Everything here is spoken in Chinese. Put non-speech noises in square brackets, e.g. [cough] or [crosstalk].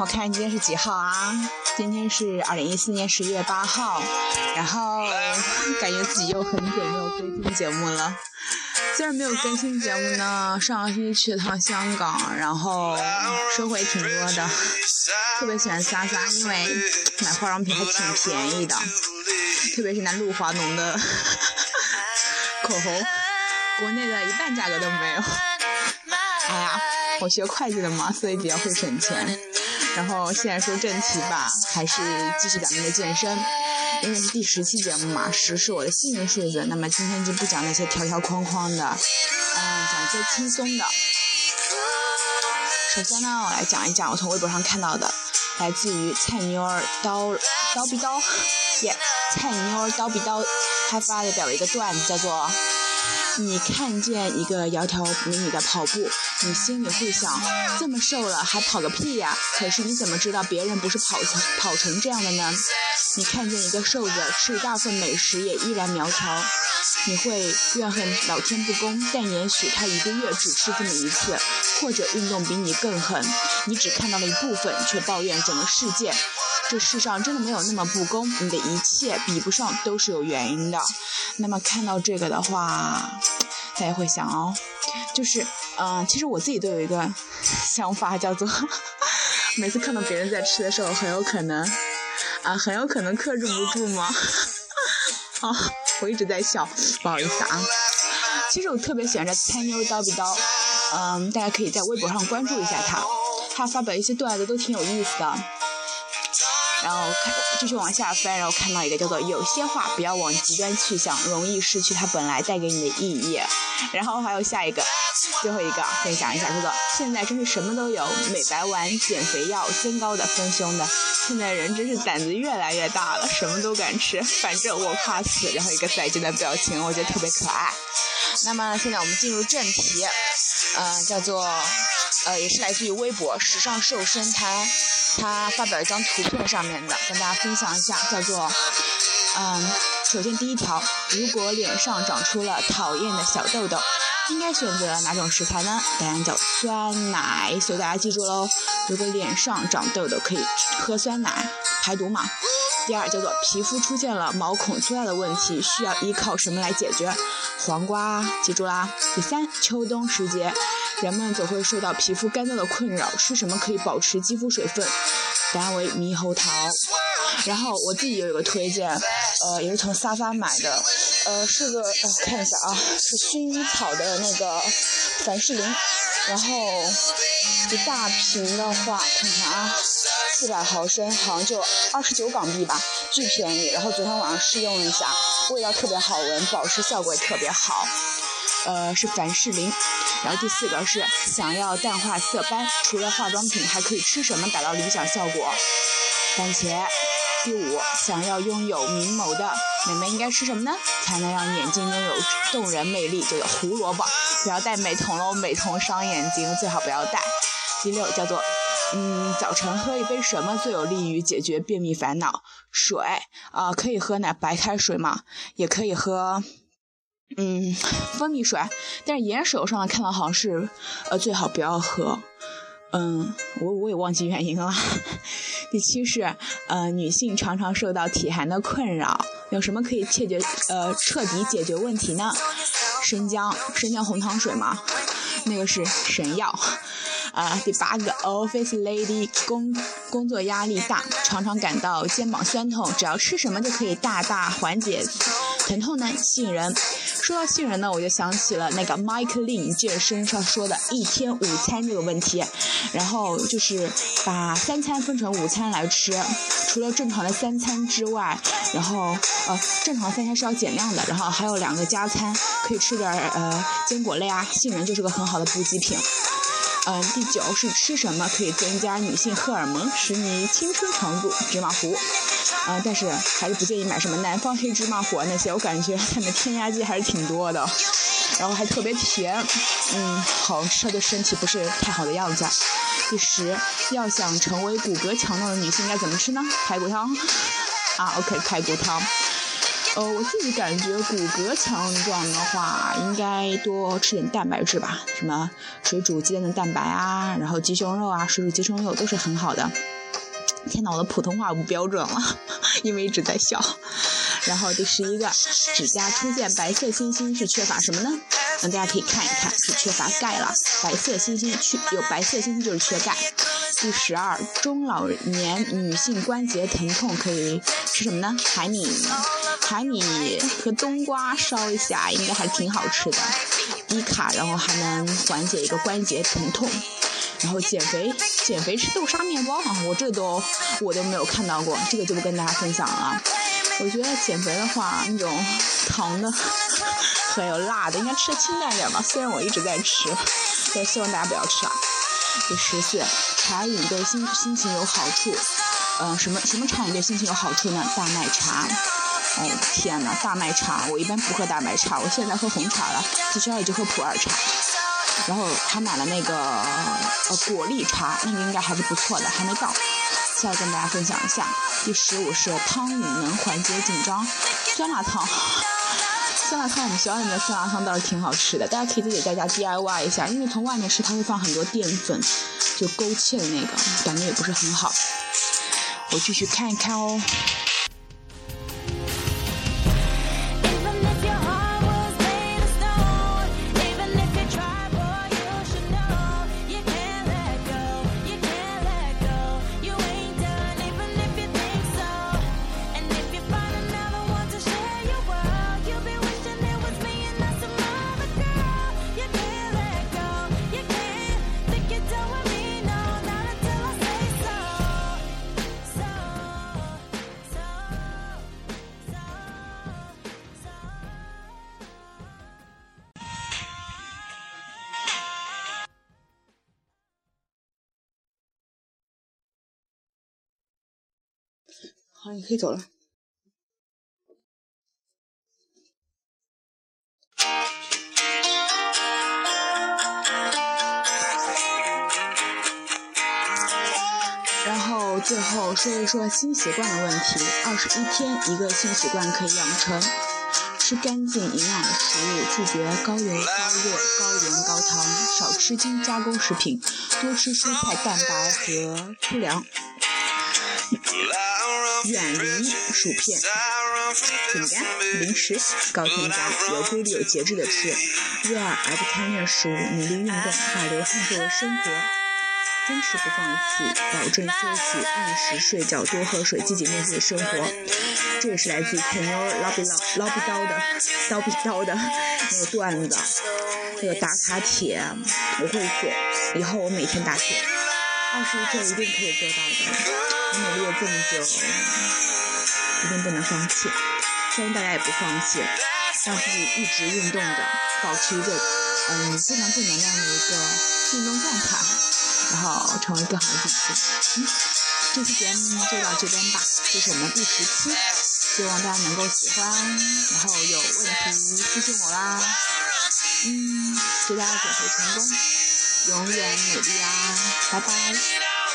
我看今天是几号啊？今天是二零一四年十一月八号，然后感觉自己又很久没有更新节目了。虽然没有更新节目呢，上个星期去了趟香港，然后收获也挺多的。特别喜欢莎莎，因为买化妆品还挺便宜的，特别是那露华浓的 [laughs] 口红，国内的一半价格都没有。哎呀，我学会计的嘛，所以比较会省钱。然后现在说正题吧，还是继续咱们的健身，因为是第十期节目嘛，十是我的幸运数字。那么今天就不讲那些条条框框的，嗯，讲一些轻松的。首先呢，我来讲一讲我从微博上看到的，来自于菜妞儿刀刀逼刀，耶，菜妞儿刀逼刀，他发的表了一个段子，叫做。你看见一个窈窕美女在跑步，你心里会想：这么瘦了还跑个屁呀！可是你怎么知道别人不是跑成跑成这样的呢？你看见一个瘦子吃大份美食也依然苗条，你会怨恨老天不公，但也许他一个月只吃这么一次，或者运动比你更狠，你只看到了一部分，却抱怨整个世界。这世上真的没有那么不公，你的一切比不上都是有原因的。那么看到这个的话，大家会想哦，就是，嗯，其实我自己都有一个 [laughs] 想法，叫做 [laughs] 每次看到别人在吃的时候，很有可能，啊，很有可能克制不住吗？啊，[laughs] 我一直在笑，不好意思啊。其实我特别喜欢这菜妞叨比叨，嗯，大家可以在微博上关注一下他，他发表一些段子都挺有意思的。然后看继续往下翻，然后看到一个叫做“有些话不要往极端去想，容易失去它本来带给你的意义”。然后还有下一个，最后一个分享一下，叫做“现在真是什么都有，美白丸、减肥药、增高的、丰胸的，现在人真是胆子越来越大了，什么都敢吃，反正我怕死”。然后一个再见的表情，我觉得特别可爱。那么现在我们进入正题，呃，叫做呃，也是来自于微博“时尚瘦身他”。他发表一张图片上面的，跟大家分享一下，叫做，嗯，首先第一条，如果脸上长出了讨厌的小痘痘，应该选择哪种食材呢？答案叫酸奶，所以大家记住喽，如果脸上长痘痘，可以喝酸奶排毒嘛。第二叫做皮肤出现了毛孔粗大的问题，需要依靠什么来解决？黄瓜，记住啦。第三，秋冬时节。人们总会受到皮肤干燥的困扰，吃什么可以保持肌肤水分？答案为猕猴桃。然后我自己有一个推荐，呃，也是从沙发买的，呃，是个，我看一下啊，是薰衣草的那个凡士林，然后一大瓶的话，看看啊，四百毫升，好像就二十九港币吧，巨便宜。然后昨天晚上试用了一下，味道特别好闻，保湿效果也特别好。呃，是凡士林，然后第四个是想要淡化色斑，除了化妆品还可以吃什么达到理想效果？番茄。第五，想要拥有明眸的美眉应该吃什么呢？才能让眼睛拥有动人魅力？就有胡萝卜，不要戴美瞳喽，美瞳伤眼睛，最好不要戴。第六叫做，嗯，早晨喝一杯什么最有利于解决便秘烦恼？水啊，可以喝奶白开水嘛，也可以喝。嗯，[laughs] 蜂蜜水，但是盐水上看到好像是，呃，最好不要喝。嗯，我我也忘记原因了。[laughs] 第七是，呃，女性常常受到体寒的困扰，有什么可以解决呃彻底解决问题呢？生姜，生姜红糖水嘛，那个是神药。啊，第八个，Office Lady 工工作压力大，常常感到肩膀酸痛，只要吃什么就可以大大缓解疼痛呢？杏仁。说到杏仁呢，我就想起了那个 Mike Lin 健身上说的一天午餐这个问题，然后就是把三餐分成午餐来吃，除了正常的三餐之外，然后呃正常三餐是要减量的，然后还有两个加餐，可以吃点呃坚果类啊，杏仁就是个很好的补给品。嗯，第九是吃什么可以增加女性荷尔蒙，使你青春常驻？芝麻糊。啊，但是还是不建议买什么南方黑芝麻糊那些，我感觉它们添加剂还是挺多的，然后还特别甜，嗯，好吃对身体不是太好的样子。第十，要想成为骨骼强壮的女性，应该怎么吃呢？排骨汤。啊，OK，排骨汤。呃，我自己感觉骨骼强壮的话，应该多吃点蛋白质吧，什么水煮鸡蛋的蛋白啊，然后鸡胸肉啊，水煮鸡胸肉都是很好的。天呐，我的普通话不标准了，因为一直在笑。然后第十一个，指甲出现白色星星是缺乏什么呢？那大家可以看一看，是缺乏钙了。白色星星缺有白色星星就是缺钙。第十二，中老年女性关节疼痛可以吃什么呢？海米，海米和冬瓜烧一下，应该还挺好吃的，低卡，然后还能缓解一个关节疼痛。然后减肥，减肥吃豆沙面包啊，我这都我都没有看到过，这个就不跟大家分享了。我觉得减肥的话，那种糖的还有辣的，应该吃的清淡点吧。虽然我一直在吃，但希望大家不要吃啊。第十四，茶饮对心心情有好处。嗯，什么什么茶饮对心情有好处呢？大麦茶。哦天呐，大麦茶，我一般不喝大麦茶，我现在喝红茶了，在学校里就喝普洱茶。然后还买了那个呃果粒茶，那个应该还是不错的，还没到，再跟大家分享一下。第十五是汤饮能缓解紧张，酸辣汤。酸辣汤我们学校里面酸辣汤倒是挺好吃的，大家可以自己在家 DIY 一下，因为从外面吃它会放很多淀粉，就勾芡的那个，感觉也不是很好。我继续看一看哦。你可以走了。然后最后说一说新习惯的问题。二十一天一个新习惯可以养成：吃干净营养的食物，拒绝高油、高热、高盐、高糖，少吃精加工食品，多吃蔬菜、蛋白和粗粮。远离薯片、饼干、零食，高添加，有规律、有节制的吃。热爱而不贪恋食物，努力运动，把流汗作为生活，坚持不放弃，保证休息，按时睡觉，多喝水，积极面对生活。这也是来自于菜妞捞笔捞捞笔刀的刀笔刀的那个段子，这个打卡帖我会做，以后我每天打铁，二十一天一定可以做到的。我努力了这么久，一定不能放弃。希望大家也不放弃，让自己一直运动着，保持一个嗯非常正能量的一个运动状态，然后成为更好的自己。嗯，这期节目就到这边吧，这是我们第十期，希望大家能够喜欢，然后有问题私信我啦。嗯，祝大家减肥成功，永远美丽啊！拜拜。